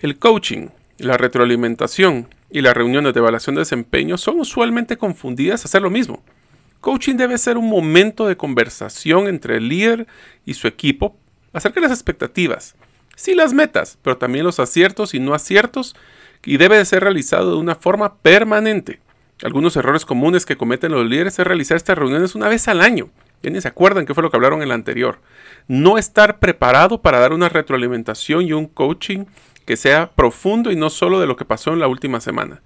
El coaching, la retroalimentación y las reuniones de evaluación de desempeño son usualmente confundidas a hacer lo mismo. Coaching debe ser un momento de conversación entre el líder y su equipo acerca de las expectativas, sí las metas, pero también los aciertos y no aciertos, y debe de ser realizado de una forma permanente. Algunos errores comunes que cometen los líderes es realizar estas reuniones una vez al año. Ya ni se acuerdan qué fue lo que hablaron en la anterior. No estar preparado para dar una retroalimentación y un coaching que sea profundo y no solo de lo que pasó en la última semana.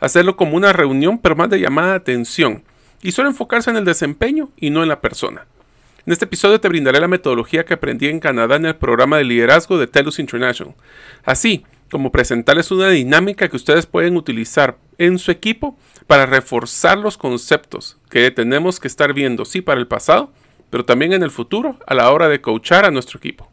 Hacerlo como una reunión, pero más de llamada de atención. Y solo enfocarse en el desempeño y no en la persona. En este episodio te brindaré la metodología que aprendí en Canadá en el programa de liderazgo de TELUS International. Así como presentarles una dinámica que ustedes pueden utilizar en su equipo para reforzar los conceptos que tenemos que estar viendo, sí, para el pasado, pero también en el futuro a la hora de coachar a nuestro equipo.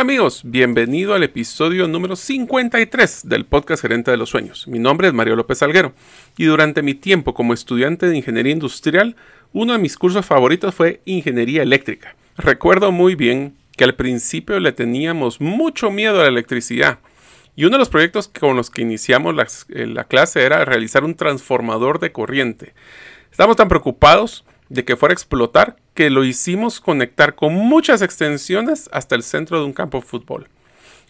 Hola amigos, bienvenido al episodio número 53 del podcast Gerente de los Sueños. Mi nombre es Mario López Alguero y durante mi tiempo como estudiante de Ingeniería Industrial, uno de mis cursos favoritos fue Ingeniería Eléctrica. Recuerdo muy bien que al principio le teníamos mucho miedo a la electricidad y uno de los proyectos con los que iniciamos la, eh, la clase era realizar un transformador de corriente. Estábamos tan preocupados de que fuera a explotar que lo hicimos conectar con muchas extensiones hasta el centro de un campo de fútbol.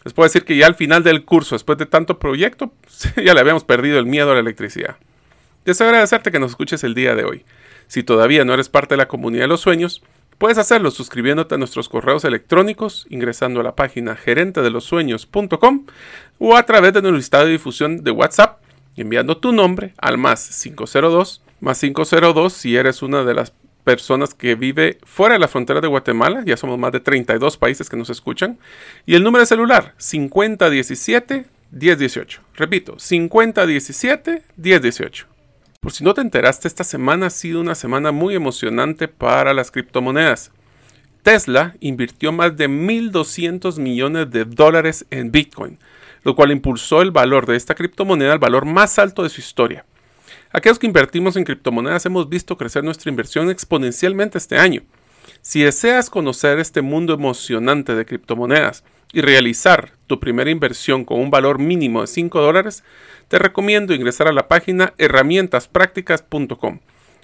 Les puedo decir que ya al final del curso, después de tanto proyecto, ya le habíamos perdido el miedo a la electricidad. Deseo agradecerte que nos escuches el día de hoy. Si todavía no eres parte de la comunidad de los sueños, puedes hacerlo suscribiéndote a nuestros correos electrónicos, ingresando a la página gerentedelosueños.com o a través de nuestro listado de difusión de WhatsApp, enviando tu nombre al más 502 más 502 si eres una de las personas que vive fuera de la frontera de Guatemala, ya somos más de 32 países que nos escuchan, y el número de celular 5017 1018. Repito, 5017 1018. Por si no te enteraste, esta semana ha sido una semana muy emocionante para las criptomonedas. Tesla invirtió más de 1.200 millones de dólares en Bitcoin, lo cual impulsó el valor de esta criptomoneda al valor más alto de su historia. Aquellos que invertimos en criptomonedas hemos visto crecer nuestra inversión exponencialmente este año. Si deseas conocer este mundo emocionante de criptomonedas y realizar tu primera inversión con un valor mínimo de 5 dólares, te recomiendo ingresar a la página herramientaspracticas.com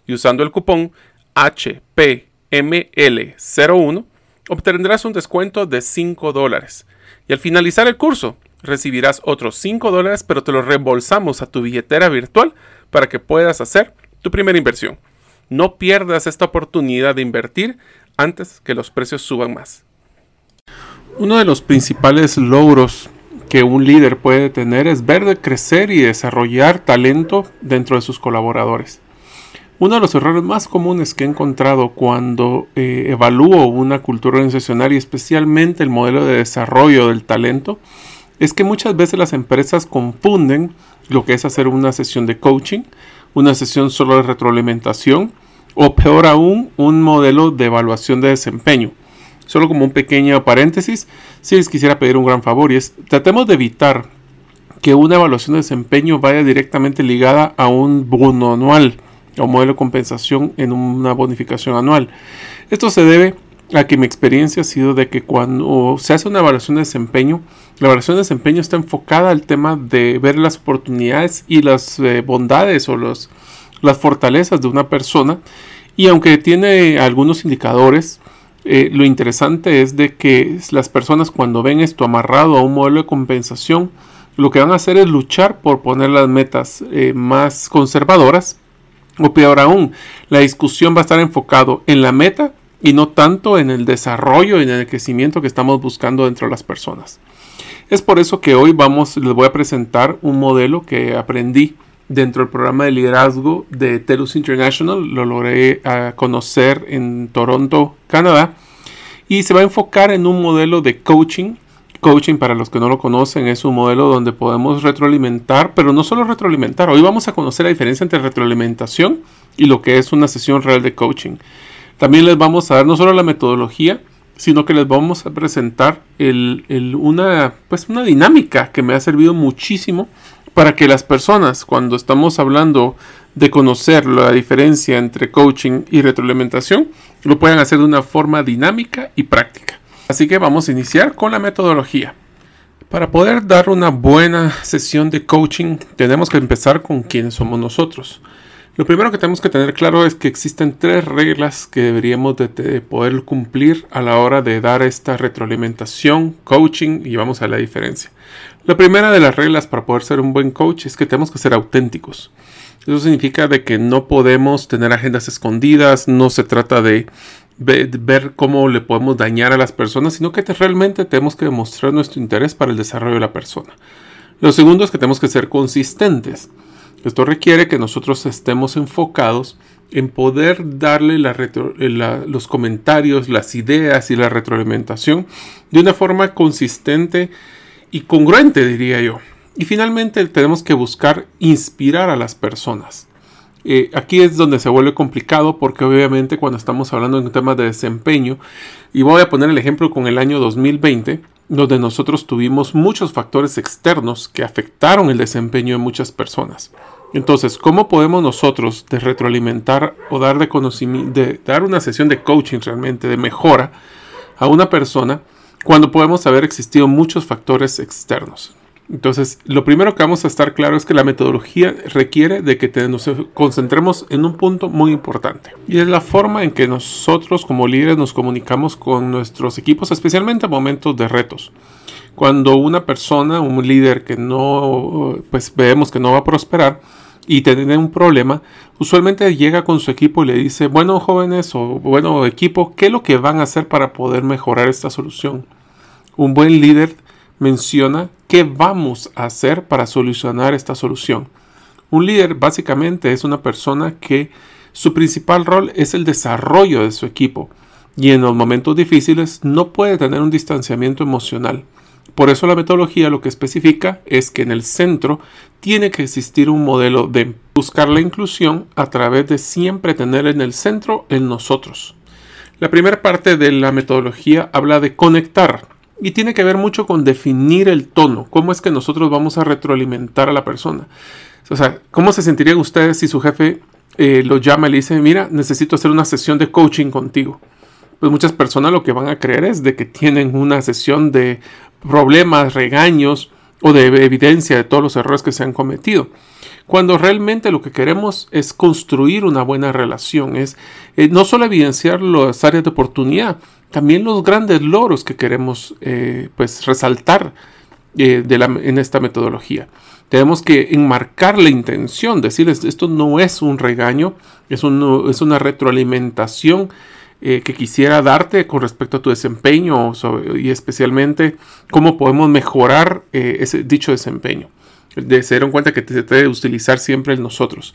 y usando el cupón HPML01 obtendrás un descuento de 5 dólares. Y al finalizar el curso recibirás otros 5 dólares, pero te los reembolsamos a tu billetera virtual para que puedas hacer tu primera inversión. No pierdas esta oportunidad de invertir antes que los precios suban más. Uno de los principales logros que un líder puede tener es ver crecer y desarrollar talento dentro de sus colaboradores. Uno de los errores más comunes que he encontrado cuando eh, evalúo una cultura organizacional y especialmente el modelo de desarrollo del talento es que muchas veces las empresas confunden lo que es hacer una sesión de coaching, una sesión solo de retroalimentación o peor aún, un modelo de evaluación de desempeño. Solo como un pequeño paréntesis, si les quisiera pedir un gran favor y es, tratemos de evitar que una evaluación de desempeño vaya directamente ligada a un bono anual o modelo de compensación en una bonificación anual. Esto se debe a que mi experiencia ha sido de que cuando se hace una evaluación de desempeño, la evaluación de desempeño está enfocada al tema de ver las oportunidades y las eh, bondades o los, las fortalezas de una persona. Y aunque tiene algunos indicadores, eh, lo interesante es de que las personas cuando ven esto amarrado a un modelo de compensación, lo que van a hacer es luchar por poner las metas eh, más conservadoras. O peor aún, la discusión va a estar enfocado en la meta y no tanto en el desarrollo y en el crecimiento que estamos buscando dentro de las personas. Es por eso que hoy vamos, les voy a presentar un modelo que aprendí dentro del programa de liderazgo de TELUS International. Lo logré ah, conocer en Toronto, Canadá. Y se va a enfocar en un modelo de coaching Coaching, para los que no lo conocen, es un modelo donde podemos retroalimentar, pero no solo retroalimentar. Hoy vamos a conocer la diferencia entre retroalimentación y lo que es una sesión real de coaching. También les vamos a dar no solo la metodología, sino que les vamos a presentar una, pues una dinámica que me ha servido muchísimo para que las personas, cuando estamos hablando de conocer la diferencia entre coaching y retroalimentación, lo puedan hacer de una forma dinámica y práctica. Así que vamos a iniciar con la metodología. Para poder dar una buena sesión de coaching, tenemos que empezar con quiénes somos nosotros. Lo primero que tenemos que tener claro es que existen tres reglas que deberíamos de, poder cumplir a la hora de dar esta retroalimentación, coaching y vamos a la diferencia. La primera de las reglas para poder ser un buen coach es que tenemos que ser auténticos. Eso significa de que no podemos tener agendas escondidas, no se trata de ver cómo le podemos dañar a las personas, sino que realmente tenemos que demostrar nuestro interés para el desarrollo de la persona. Lo segundo es que tenemos que ser consistentes. Esto requiere que nosotros estemos enfocados en poder darle los comentarios, las ideas y la retroalimentación de una forma consistente y congruente, diría yo. Y finalmente tenemos que buscar inspirar a las personas. Eh, aquí es donde se vuelve complicado porque obviamente cuando estamos hablando en temas de desempeño, y voy a poner el ejemplo con el año 2020, donde nosotros tuvimos muchos factores externos que afectaron el desempeño de muchas personas. Entonces, ¿cómo podemos nosotros de retroalimentar o dar de conocimiento, de dar una sesión de coaching realmente, de mejora a una persona cuando podemos haber existido muchos factores externos? Entonces, lo primero que vamos a estar claro es que la metodología requiere de que nos concentremos en un punto muy importante. Y es la forma en que nosotros como líderes nos comunicamos con nuestros equipos, especialmente en momentos de retos. Cuando una persona, un líder que no, pues vemos que no va a prosperar y tiene un problema, usualmente llega con su equipo y le dice, bueno jóvenes o bueno equipo, ¿qué es lo que van a hacer para poder mejorar esta solución? Un buen líder menciona qué vamos a hacer para solucionar esta solución. Un líder básicamente es una persona que su principal rol es el desarrollo de su equipo y en los momentos difíciles no puede tener un distanciamiento emocional. Por eso la metodología lo que especifica es que en el centro tiene que existir un modelo de buscar la inclusión a través de siempre tener en el centro el nosotros. La primera parte de la metodología habla de conectar y tiene que ver mucho con definir el tono, cómo es que nosotros vamos a retroalimentar a la persona. O sea, ¿cómo se sentirían ustedes si su jefe eh, lo llama y le dice, mira, necesito hacer una sesión de coaching contigo? Pues muchas personas lo que van a creer es de que tienen una sesión de problemas, regaños o de evidencia de todos los errores que se han cometido. Cuando realmente lo que queremos es construir una buena relación, es eh, no solo evidenciar las áreas de oportunidad, también los grandes logros que queremos eh, pues resaltar eh, en esta metodología. Tenemos que enmarcar la intención, decirles esto no es un regaño, es, una retroalimentación que quisiera darte con respecto a tu desempeño y especialmente cómo podemos mejorar ese dicho desempeño. De ser en cuenta que se debe utilizar siempre el nosotros.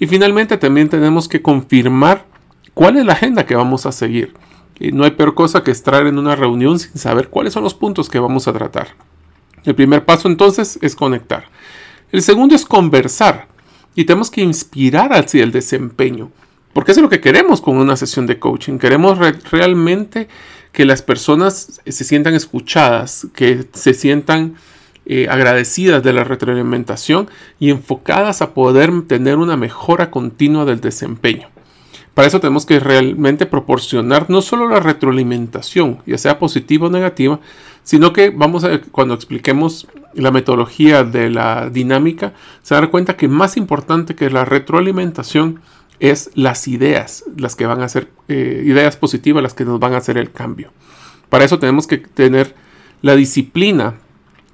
Y finalmente también tenemos que confirmar cuál es la agenda que vamos a seguir no hay peor cosa que estar en una reunión sin saber cuáles son los puntos que vamos a tratar. El primer paso entonces es conectar. El segundo es conversar y tenemos que inspirar hacia el desempeño. Porque es lo que queremos con una sesión de coaching. Queremos realmente que las personas se sientan escuchadas, que se sientan eh, agradecidas de la retroalimentación y enfocadas a poder tener una mejora continua del desempeño. Para eso tenemos que realmente proporcionar no solo la retroalimentación, ya sea positiva o negativa, sino que vamos a, cuando expliquemos la metodología de la dinámica, se dar cuenta que más importante que la retroalimentación es las ideas, las que van a ser eh, ideas positivas, las que nos van a hacer el cambio. Para eso tenemos que tener la disciplina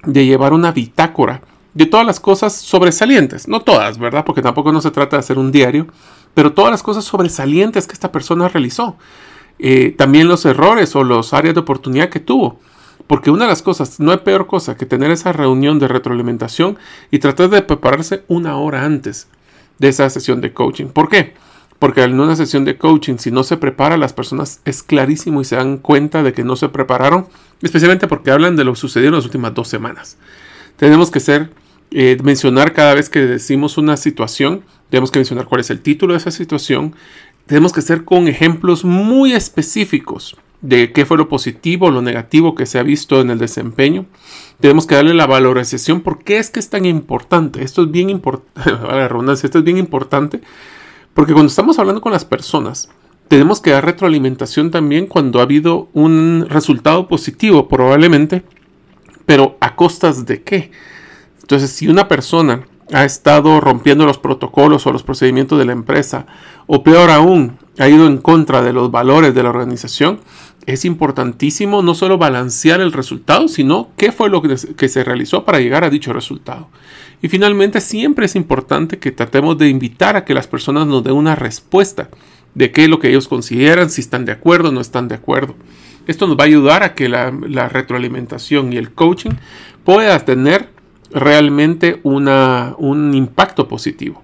de llevar una bitácora de todas las cosas sobresalientes, no todas, ¿verdad? Porque tampoco no se trata de hacer un diario, pero todas las cosas sobresalientes que esta persona realizó. Eh, también los errores o las áreas de oportunidad que tuvo. Porque una de las cosas, no hay peor cosa que tener esa reunión de retroalimentación y tratar de prepararse una hora antes de esa sesión de coaching. ¿Por qué? Porque en una sesión de coaching, si no se prepara, las personas es clarísimo y se dan cuenta de que no se prepararon especialmente porque hablan de lo sucedido en las últimas dos semanas. Tenemos que ser, eh, mencionar cada vez que decimos una situación, tenemos que mencionar cuál es el título de esa situación, tenemos que ser con ejemplos muy específicos de qué fue lo positivo lo negativo que se ha visto en el desempeño. Tenemos que darle la valorización. ¿Por qué es que es tan importante? Esto es bien importante. esto es bien importante. Porque cuando estamos hablando con las personas, tenemos que dar retroalimentación también cuando ha habido un resultado positivo, probablemente. Pero a costas de qué? Entonces, si una persona ha estado rompiendo los protocolos o los procedimientos de la empresa, o peor aún, ha ido en contra de los valores de la organización, es importantísimo no solo balancear el resultado, sino qué fue lo que se realizó para llegar a dicho resultado. Y finalmente siempre es importante que tratemos de invitar a que las personas nos den una respuesta de qué es lo que ellos consideran, si están de acuerdo o no están de acuerdo. Esto nos va a ayudar a que la, retroalimentación y el coaching pueda tener realmente un impacto positivo.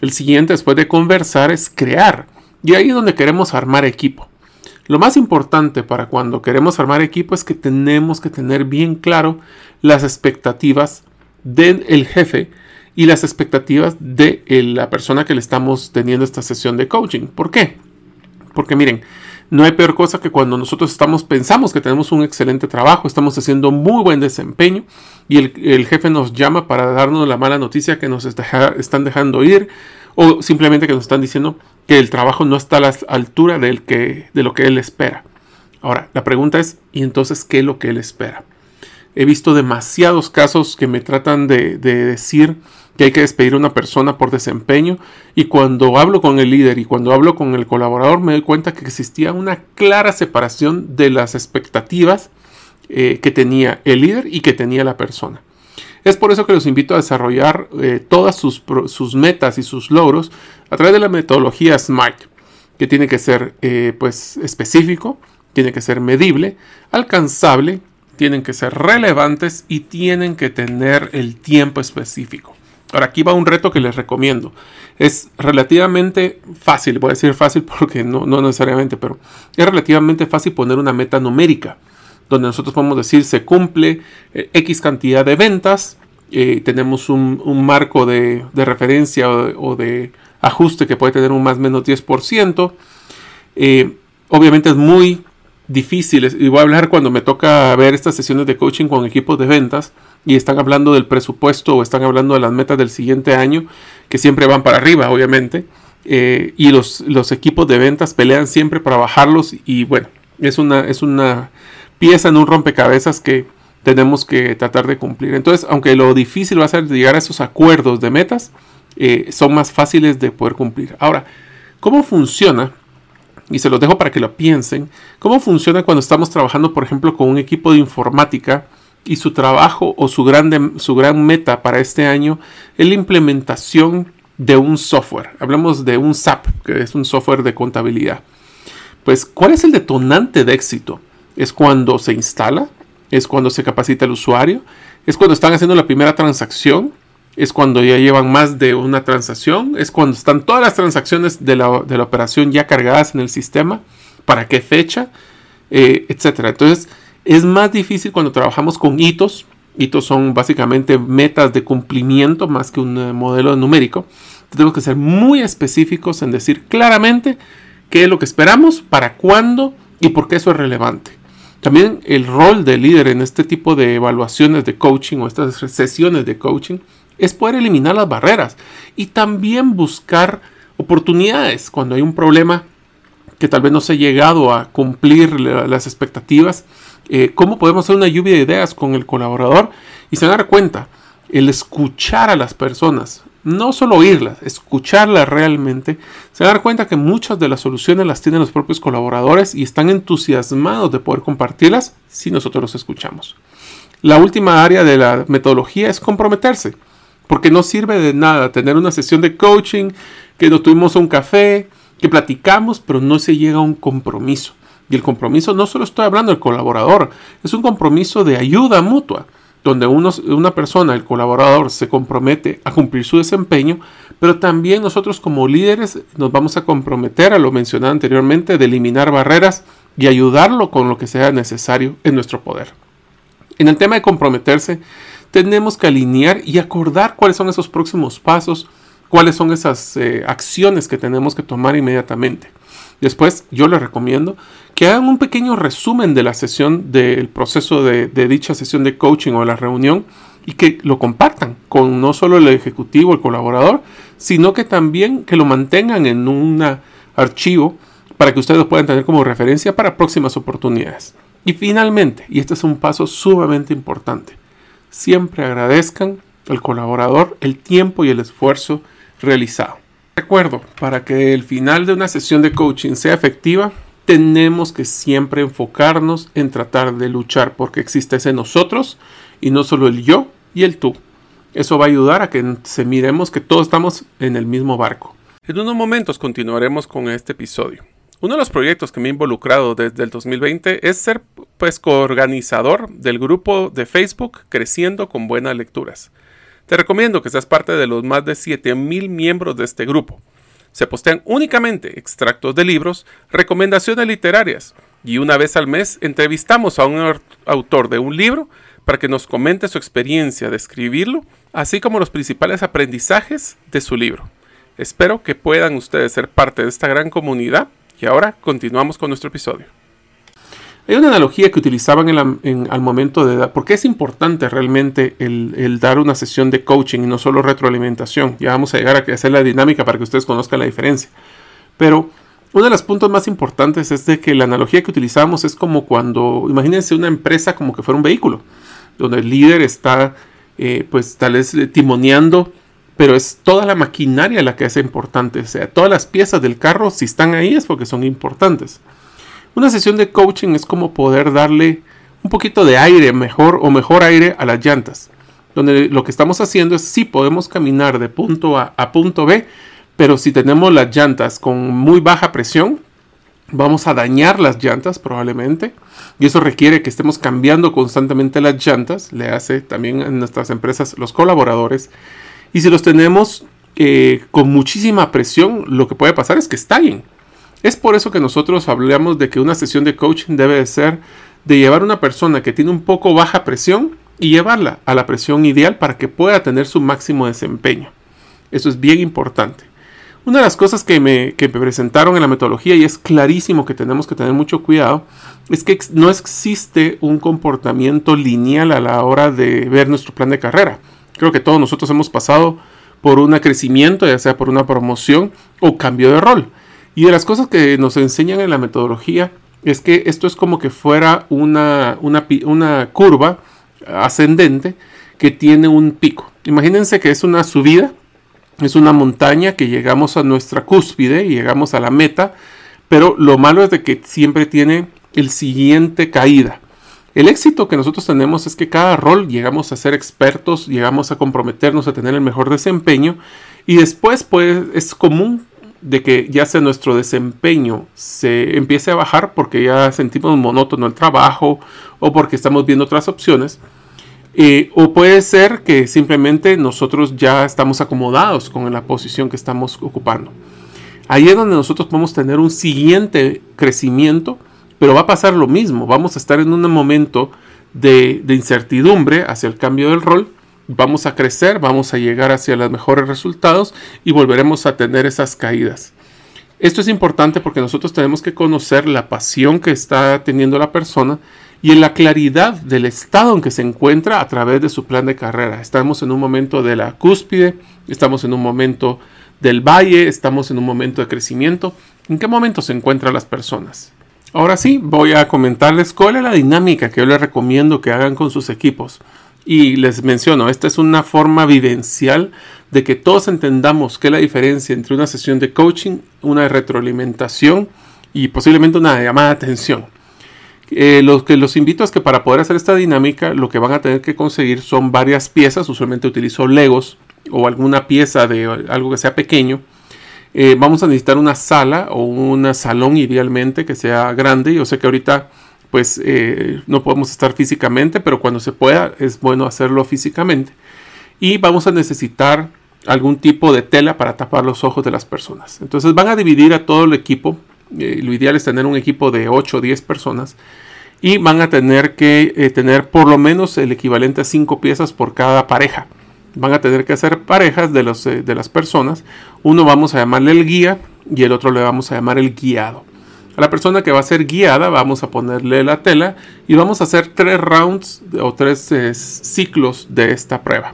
El siguiente después de conversar es crear. Y ahí es donde queremos armar equipo. Lo más importante para cuando queremos armar equipo es que tenemos que tener bien claro las expectativas del jefe y las expectativas de la persona que le estamos teniendo esta sesión de coaching. ¿Por qué? Porque miren, no hay peor cosa que cuando nosotros estamos pensamos que tenemos un excelente trabajo, estamos haciendo muy buen desempeño y el, jefe nos llama para darnos la mala noticia que nos están dejando ir o simplemente que nos están diciendo que el trabajo no está a la altura de lo que él espera. Ahora, la pregunta es, ¿y entonces qué es lo que él espera? He visto demasiados casos que me tratan de, decir que hay que despedir a una persona por desempeño y cuando hablo con el líder y cuando hablo con el colaborador me doy cuenta que existía una clara separación de las expectativas eh, que tenía el líder y que tenía la persona. Es por eso que los invito a desarrollar eh, todas sus, metas y sus logros a través de la metodología SMART, que tiene que ser eh, pues, específico, tiene que ser medible, alcanzable, tienen que ser relevantes y tienen que tener el tiempo específico. Ahora aquí va un reto que les recomiendo. Es relativamente fácil, voy a decir fácil porque no, no necesariamente, pero es relativamente fácil poner una meta numérica donde nosotros podemos decir se cumple eh, X cantidad de ventas, eh, tenemos un, marco de, referencia o, de ajuste que puede tener un más o menos 10%. Eh, obviamente es muy difícil, y voy a hablar cuando me toca ver estas sesiones de coaching con equipos de ventas y están hablando del presupuesto o están hablando de las metas del siguiente año, que siempre van para arriba, obviamente. y los, los equipos de ventas pelean siempre para bajarlos y bueno, es una, es una pieza en un rompecabezas que tenemos que tratar de cumplir. Entonces, aunque lo difícil va a ser llegar a esos acuerdos de metas, eh, son más fáciles de poder cumplir. Ahora, ¿cómo funciona? Y se los dejo para que lo piensen. ¿Cómo funciona cuando estamos trabajando, por ejemplo, con un equipo de informática y su trabajo o su, grande, su gran meta para este año es la implementación de un software? Hablamos de un SAP, que es un software de contabilidad. Pues, ¿cuál es el detonante de éxito? es cuando se instala, es cuando se capacita el usuario, es cuando están haciendo la primera transacción, es cuando ya llevan más de una transacción, es cuando están todas las transacciones de la, operación ya cargadas en el sistema, para qué fecha, eh, etc. Entonces es más difícil cuando trabajamos con hitos. Hitos son básicamente metas de cumplimiento más que un eh, modelo numérico. Tenemos que ser muy específicos en decir claramente qué es lo que esperamos, para cuándo y por qué eso es relevante. También el rol del líder en este tipo de evaluaciones de coaching o estas sesiones de coaching es poder eliminar las barreras y también buscar oportunidades cuando hay un problema que tal vez no se ha llegado a cumplir las expectativas. Eh, ¿Cómo podemos hacer una lluvia de ideas con el colaborador y se dar cuenta? El escuchar a las personas, no solo oírlas, escucharlas realmente, se van a dar cuenta que muchas de las soluciones las tienen los propios colaboradores y están entusiasmados de poder compartirlas si nosotros los escuchamos. La última área de la metodología es comprometerse, porque no sirve de nada tener una sesión de coaching, que nos tuvimos un café, que platicamos, pero no se llega a un compromiso. Y el compromiso no solo estoy hablando del colaborador, es un compromiso de ayuda mutua donde una persona, el colaborador, se compromete a cumplir su desempeño, pero también nosotros como líderes nos vamos a comprometer, a lo mencionado anteriormente, de eliminar barreras y ayudarlo con lo que sea necesario en nuestro poder. En el tema de comprometerse, tenemos que alinear y acordar cuáles son esos próximos pasos, cuáles son esas eh, acciones que tenemos que tomar inmediatamente. Después, yo les recomiendo que hagan un pequeño resumen de la sesión, del proceso de, de dicha sesión de coaching o la reunión y que lo compartan con no solo el ejecutivo, el colaborador, sino que también que lo mantengan en un archivo para que ustedes lo puedan tener como referencia para próximas oportunidades. Y finalmente, y este es un paso sumamente importante, siempre agradezcan al colaborador el tiempo y el esfuerzo realizado. Recuerdo, para que el final de una sesión de coaching sea efectiva, tenemos que siempre enfocarnos en tratar de luchar porque existe ese nosotros y no solo el yo y el tú. Eso va a ayudar a que se miremos que todos estamos en el mismo barco. En unos momentos continuaremos con este episodio. Uno de los proyectos que me he involucrado desde el 2020 es ser pues coorganizador del grupo de Facebook Creciendo con Buenas Lecturas. Te recomiendo que seas parte de los más de 7000 miembros de este grupo. Se postean únicamente extractos de libros, recomendaciones literarias y una vez al mes entrevistamos a un autor de un libro para que nos comente su experiencia de escribirlo, así como los principales aprendizajes de su libro. Espero que puedan ustedes ser parte de esta gran comunidad y ahora continuamos con nuestro episodio. Hay una analogía que utilizaban al momento de dar, porque es importante realmente el, dar una sesión de coaching y no solo retroalimentación. Ya vamos a llegar a hacer la dinámica para que ustedes conozcan la diferencia. Pero uno de los puntos más importantes es de que la analogía que utilizamos es como cuando, imagínense una empresa como que fuera un vehículo, donde el líder está, eh, pues tal vez timoneando pero es toda la maquinaria la que es importante. O sea, todas las piezas del carro, si están ahí es porque son importantes. Una sesión de coaching es como poder darle un poquito de aire, mejor o mejor aire a las llantas. Donde lo que estamos haciendo es sí podemos caminar de punto A a punto B, pero si tenemos las llantas con muy baja presión, vamos a dañar las llantas probablemente. Y eso requiere que estemos cambiando constantemente las llantas. Le hace también en nuestras empresas los colaboradores y si los tenemos eh, con muchísima presión, lo que puede pasar es que estallen. Es por eso que nosotros hablamos de que una sesión de coaching debe de ser de llevar a una persona que tiene un poco baja presión y llevarla a la presión ideal para que pueda tener su máximo desempeño. Eso es bien importante. Una de las cosas que me, que me, presentaron en la metodología, y es clarísimo que tenemos que tener mucho cuidado, es que no existe un comportamiento lineal a la hora de ver nuestro plan de carrera. Creo que todos nosotros hemos pasado por un crecimiento, ya sea por una promoción o cambio de rol. Y de las cosas que nos enseñan en la metodología es que esto es como que fuera una, una, curva ascendente que tiene un pico. Imagínense que es una subida, es una montaña que llegamos a nuestra cúspide y llegamos a la meta, pero lo malo es de que siempre tiene el siguiente caída. El éxito que nosotros tenemos es que cada rol llegamos a ser expertos, llegamos a comprometernos a tener el mejor desempeño y después pues es común de que ya sea nuestro desempeño se empiece a bajar porque ya sentimos monótono el trabajo o porque estamos viendo otras opciones. Eh, o puede ser que simplemente nosotros ya estamos acomodados con la posición que estamos ocupando. Ahí es donde nosotros podemos tener un siguiente crecimiento pero va a pasar lo mismo, vamos a estar en un momento de, incertidumbre hacia el cambio del rol, vamos a crecer, vamos a llegar hacia los mejores resultados y volveremos a tener esas caídas. Esto es importante porque nosotros tenemos que conocer la pasión que está teniendo la persona y en la claridad del estado en que se encuentra a través de su plan de carrera. Estamos en un momento de la cúspide, estamos en un momento del valle, estamos en un momento de crecimiento. ¿En qué momento se encuentran las personas? Ahora sí, voy a comentarles cuál es la dinámica que yo les recomiendo que hagan con sus equipos. Y les menciono, esta es una forma vivencial de que todos entendamos qué es la diferencia entre una sesión de coaching, una retroalimentación y posiblemente una llamada de atención. Eh, lo que los invito es que para poder hacer esta dinámica lo que van a tener que conseguir son varias piezas, usualmente utilizo legos o alguna pieza de algo que sea pequeño eh, vamos a necesitar una sala o un salón idealmente que sea grande. Yo sé que ahorita pues eh, no podemos estar físicamente, pero cuando se pueda es bueno hacerlo físicamente. Y vamos a necesitar algún tipo de tela para tapar los ojos de las personas. Entonces van a dividir a todo el equipo. Eh, lo ideal es tener un equipo de 8 o 10 personas. Y van a tener que eh, tener por lo menos el equivalente a 5 piezas por cada pareja. Van a tener que hacer parejas de, los, de las personas. Uno vamos a llamarle el guía y el otro le vamos a llamar el guiado. A la persona que va a ser guiada vamos a ponerle la tela y vamos a hacer tres rounds o tres eh, ciclos de esta prueba.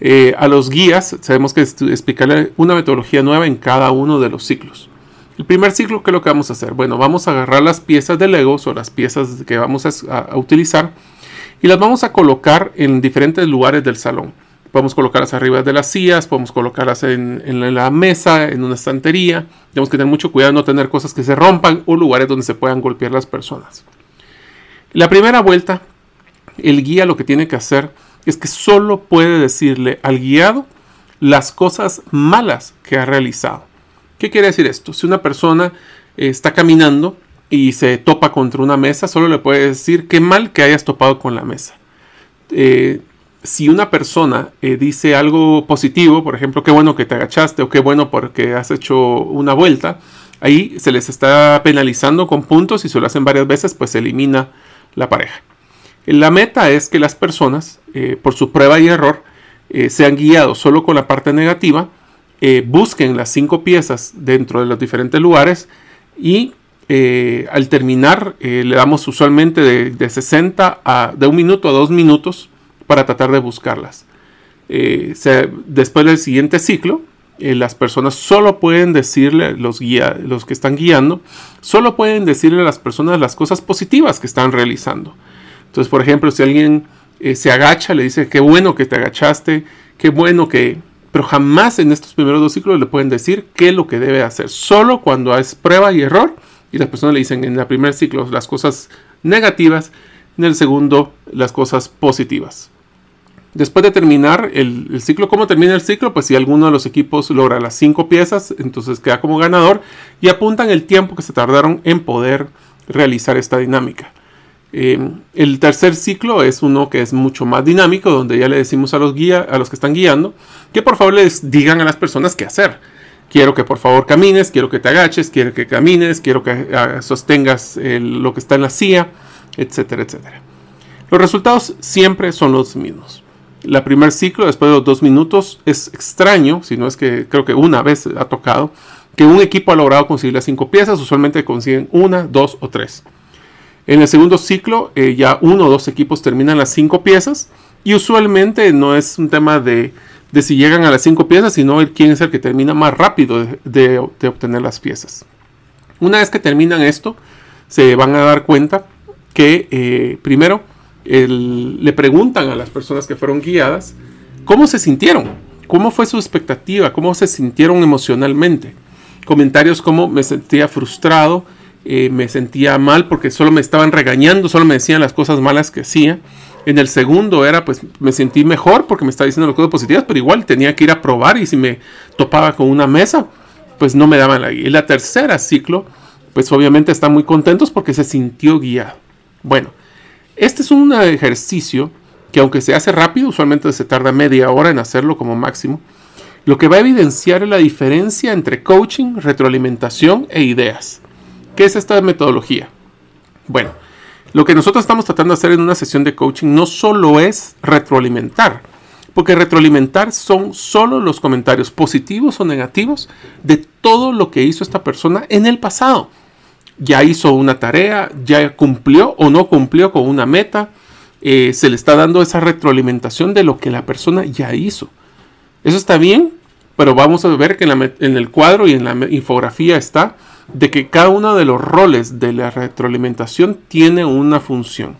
Eh, a los guías tenemos que explicarle una metodología nueva en cada uno de los ciclos. El primer ciclo, ¿qué es lo que vamos a hacer? Bueno, vamos a agarrar las piezas de Legos o las piezas que vamos a utilizar y las vamos a colocar en diferentes lugares del salón. Podemos colocarlas arriba de las sillas, podemos colocarlas en, la mesa, en una estantería. Tenemos que tener mucho cuidado de no tener cosas que se rompan o lugares donde se puedan golpear las personas. La primera vuelta, el guía lo que tiene que hacer es que solo puede decirle al guiado las cosas malas que ha realizado. ¿Qué quiere decir esto? Si una persona está caminando y se topa contra una mesa, solo le puede decir qué mal que hayas topado con la mesa. Eh, si una persona eh, dice algo positivo, por ejemplo, qué bueno que te agachaste o qué bueno porque has hecho una vuelta, ahí se les está penalizando con puntos y si lo hacen varias veces, pues se elimina la pareja. La meta es que las personas, eh, por su prueba y error, eh, sean guiados solo con la parte negativa, busquen las cinco piezas dentro de los diferentes lugares y al terminar le damos usualmente de, de 60 a de un minuto a dos minutos para tratar de buscarlas. Eh, después del siguiente ciclo, eh, las personas solo pueden decirle, los, guía, los que están guiando, solo pueden decirle a las personas las cosas positivas que están realizando. Entonces, por ejemplo, si alguien eh, se agacha, le dice, qué bueno que te agachaste, qué bueno que... Pero jamás en estos primeros dos ciclos le pueden decir qué es lo que debe hacer. Solo cuando es prueba y error y las personas le dicen en el primer ciclo las cosas negativas, en el segundo las cosas positivas. Después de terminar el, ciclo, ¿cómo termina el ciclo? Pues si alguno de los equipos logra las cinco piezas, entonces queda como ganador y apuntan el tiempo que se tardaron en poder realizar esta dinámica. Eh, el tercer ciclo es uno que es mucho más dinámico, donde ya le decimos a los, guía, a los que están guiando que por favor les digan a las personas qué hacer. Quiero que por favor camines, quiero que te agaches, quiero que camines, quiero que ah, sostengas lo que está en la silla, etcétera, etcétera. Los resultados siempre son los mismos la primer ciclo, después de los dos minutos, es extraño, si no es que creo que una vez ha tocado, que un equipo ha logrado conseguir las cinco piezas, usualmente consiguen una, dos o tres. En el segundo ciclo, eh, ya uno o dos equipos terminan las cinco piezas, y usualmente no es un tema de, si llegan a las cinco piezas, sino quién es el que termina más rápido de, obtener las piezas. Una vez que terminan esto, se van a dar cuenta que eh, primero le preguntan a las personas que fueron guiadas cómo se sintieron, cómo fue su expectativa, cómo se sintieron emocionalmente. Comentarios como me sentía frustrado, eh, me sentía mal porque solo me estaban regañando, solo me decían las cosas malas que hacía. En el segundo era, pues me sentí mejor porque me estaba diciendo las cosas positivas, pero igual tenía que ir a probar y si me topaba con una mesa, pues no me daban la guía. Y la tercera ciclo, pues obviamente están muy contentos porque se sintió guiado. Bueno, este es un ejercicio que aunque se hace rápido, usualmente se tarda media hora en hacerlo como máximo, lo que va a evidenciar es la diferencia entre coaching, retroalimentación e ideas. ¿Qué es esta metodología? Bueno, lo que nosotros estamos tratando de hacer en una sesión de coaching no solo es retroalimentar, porque retroalimentar son solo los comentarios positivos o negativos de todo lo que hizo esta persona en el pasado ya hizo una tarea, ya cumplió o no cumplió con una meta, eh, se le está dando esa retroalimentación de lo que la persona ya hizo. Eso está bien, pero vamos a ver que en, el cuadro y en la infografía está de que cada uno de los roles de la retroalimentación tiene una función.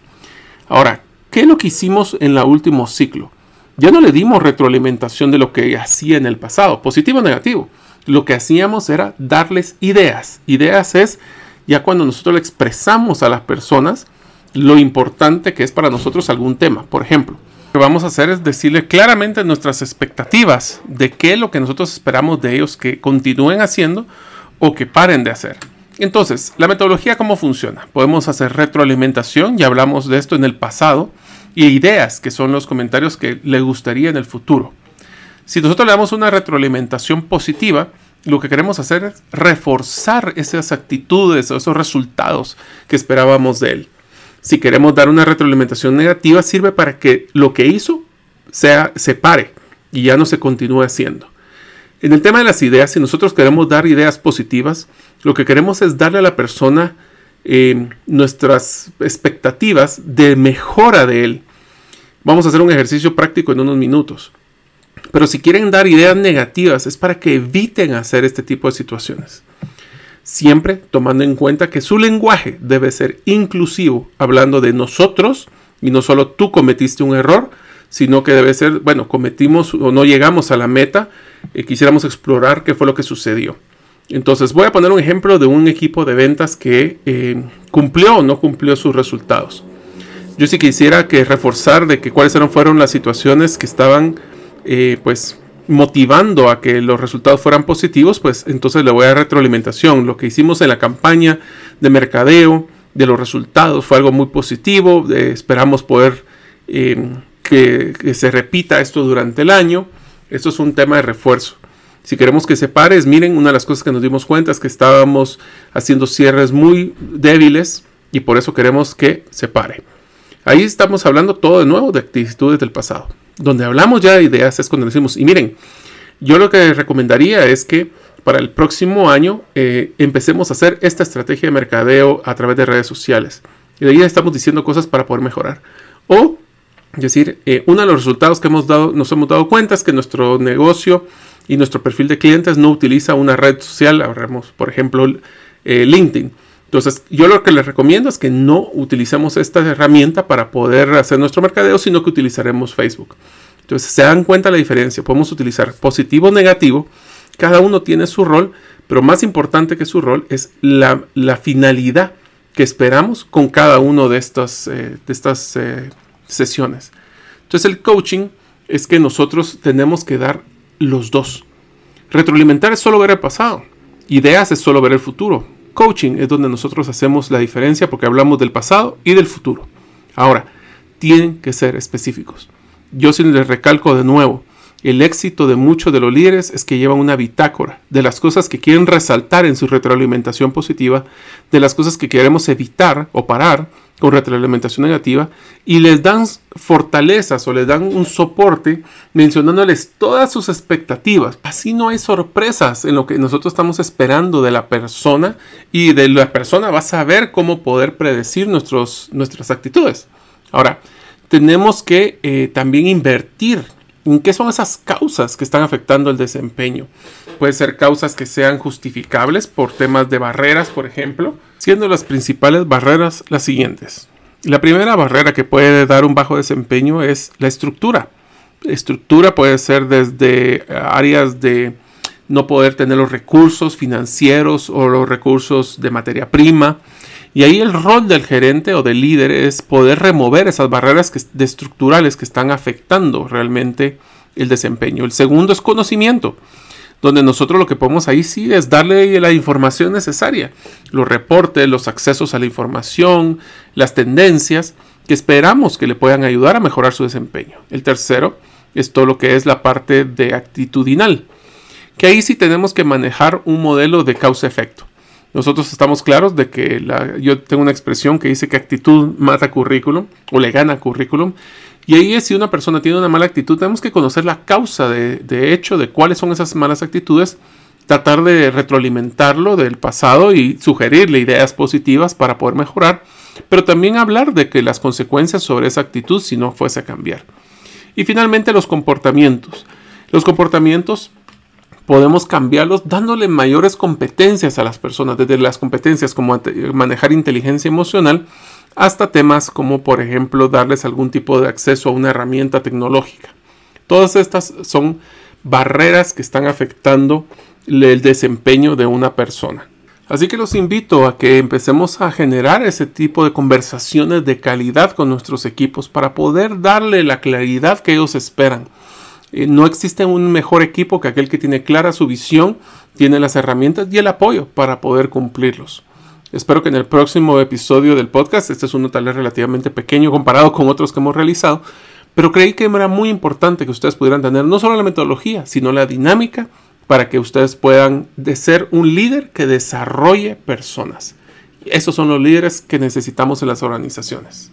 Ahora, ¿qué es lo que hicimos en el último ciclo? Ya no le dimos retroalimentación de lo que hacía en el pasado, positivo o negativo. Lo que hacíamos era darles ideas. Ideas es ya cuando nosotros le expresamos a las personas lo importante que es para nosotros algún tema. Por ejemplo, lo que vamos a hacer es decirle claramente nuestras expectativas de qué es lo que nosotros esperamos de ellos que continúen haciendo o que paren de hacer. Entonces, la metodología cómo funciona? Podemos hacer retroalimentación, ya hablamos de esto en el pasado, y ideas, que son los comentarios que le gustaría en el futuro. Si nosotros le damos una retroalimentación positiva, lo que queremos hacer es reforzar esas actitudes o esos resultados que esperábamos de él. Si queremos dar una retroalimentación negativa, sirve para que lo que hizo sea, se pare y ya no se continúe haciendo. En el tema de las ideas, si nosotros queremos dar ideas positivas, lo que queremos es darle a la persona eh, nuestras expectativas de mejora de él. Vamos a hacer un ejercicio práctico en unos minutos. Pero si quieren dar ideas negativas es para que eviten hacer este tipo de situaciones. Siempre tomando en cuenta que su lenguaje debe ser inclusivo, hablando de nosotros y no solo tú cometiste un error, sino que debe ser, bueno, cometimos o no llegamos a la meta, y quisiéramos explorar qué fue lo que sucedió. Entonces voy a poner un ejemplo de un equipo de ventas que eh, cumplió o no cumplió sus resultados. Yo sí quisiera que reforzar de que cuáles fueron las situaciones que estaban eh, pues motivando a que los resultados fueran positivos, pues entonces le voy a dar retroalimentación. Lo que hicimos en la campaña de mercadeo, de los resultados, fue algo muy positivo. Eh, esperamos poder eh, que, se repita esto durante el año. Esto es un tema de refuerzo. Si queremos que se pare, miren, una de las cosas que nos dimos cuenta es que estábamos haciendo cierres muy débiles y por eso queremos que se pare. Ahí estamos hablando todo de nuevo de actitudes del pasado donde hablamos ya de ideas es cuando decimos, y miren, yo lo que recomendaría es que para el próximo año eh, empecemos a hacer esta estrategia de mercadeo a través de redes sociales. Y de ahí estamos diciendo cosas para poder mejorar. O decir, eh, uno de los resultados que hemos dado, nos hemos dado cuenta es que nuestro negocio y nuestro perfil de clientes no utiliza una red social, hablamos por ejemplo eh, LinkedIn. Entonces, yo lo que les recomiendo es que no utilicemos esta herramienta para poder hacer nuestro mercadeo, sino que utilizaremos Facebook. Entonces, se dan cuenta la diferencia. Podemos utilizar positivo o negativo. Cada uno tiene su rol, pero más importante que su rol es la, finalidad que esperamos con cada uno de estas, eh, de estas eh, sesiones. Entonces, el coaching es que nosotros tenemos que dar los dos. Retroalimentar es solo ver el pasado. Ideas es solo ver el futuro coaching es donde nosotros hacemos la diferencia porque hablamos del pasado y del futuro. Ahora, tienen que ser específicos. Yo sí les recalco de nuevo, el éxito de muchos de los líderes es que llevan una bitácora de las cosas que quieren resaltar en su retroalimentación positiva, de las cosas que queremos evitar o parar con retroalimentación negativa y les dan fortalezas o les dan un soporte mencionándoles todas sus expectativas. Así no hay sorpresas en lo que nosotros estamos esperando de la persona y de la persona va a saber cómo poder predecir nuestros, nuestras actitudes. Ahora, tenemos que eh, también invertir ¿Qué son esas causas que están afectando el desempeño? Puede ser causas que sean justificables por temas de barreras, por ejemplo, siendo las principales barreras las siguientes. La primera barrera que puede dar un bajo desempeño es la estructura. estructura puede ser desde áreas de no poder tener los recursos financieros o los recursos de materia prima, y ahí el rol del gerente o del líder es poder remover esas barreras que, estructurales que están afectando realmente el desempeño. El segundo es conocimiento, donde nosotros lo que podemos ahí sí es darle la información necesaria, los reportes, los accesos a la información, las tendencias que esperamos que le puedan ayudar a mejorar su desempeño. El tercero es todo lo que es la parte de actitudinal, que ahí sí tenemos que manejar un modelo de causa-efecto. Nosotros estamos claros de que yo tengo una expresión que dice que actitud mata currículum o le gana currículum. Y ahí es si una persona tiene una mala actitud, tenemos que conocer la causa de, de hecho de cuáles son esas malas actitudes, tratar de retroalimentarlo del pasado y sugerirle ideas positivas para poder mejorar, pero también hablar de que las consecuencias sobre esa actitud si no fuese a cambiar. Y finalmente los comportamientos. Los comportamientos podemos cambiarlos dándole mayores competencias a las personas, desde las competencias como manejar inteligencia emocional hasta temas como por ejemplo darles algún tipo de acceso a una herramienta tecnológica. Todas estas son barreras que están afectando el desempeño de una persona. Así que los invito a que empecemos a generar ese tipo de conversaciones de calidad con nuestros equipos para poder darle la claridad que ellos esperan eh, no existe un mejor equipo que aquel que tiene clara su visión, tiene las herramientas y el apoyo para poder cumplirlos. Espero que en el próximo episodio del podcast, este es uno tal relativamente pequeño comparado con otros que hemos realizado, Pero creí que era muy importante que ustedes pudieran tener no solo la metodología, sino la dinámica para que ustedes puedan de ser un líder que desarrolle personas. Esos son los líderes que necesitamos en las organizaciones.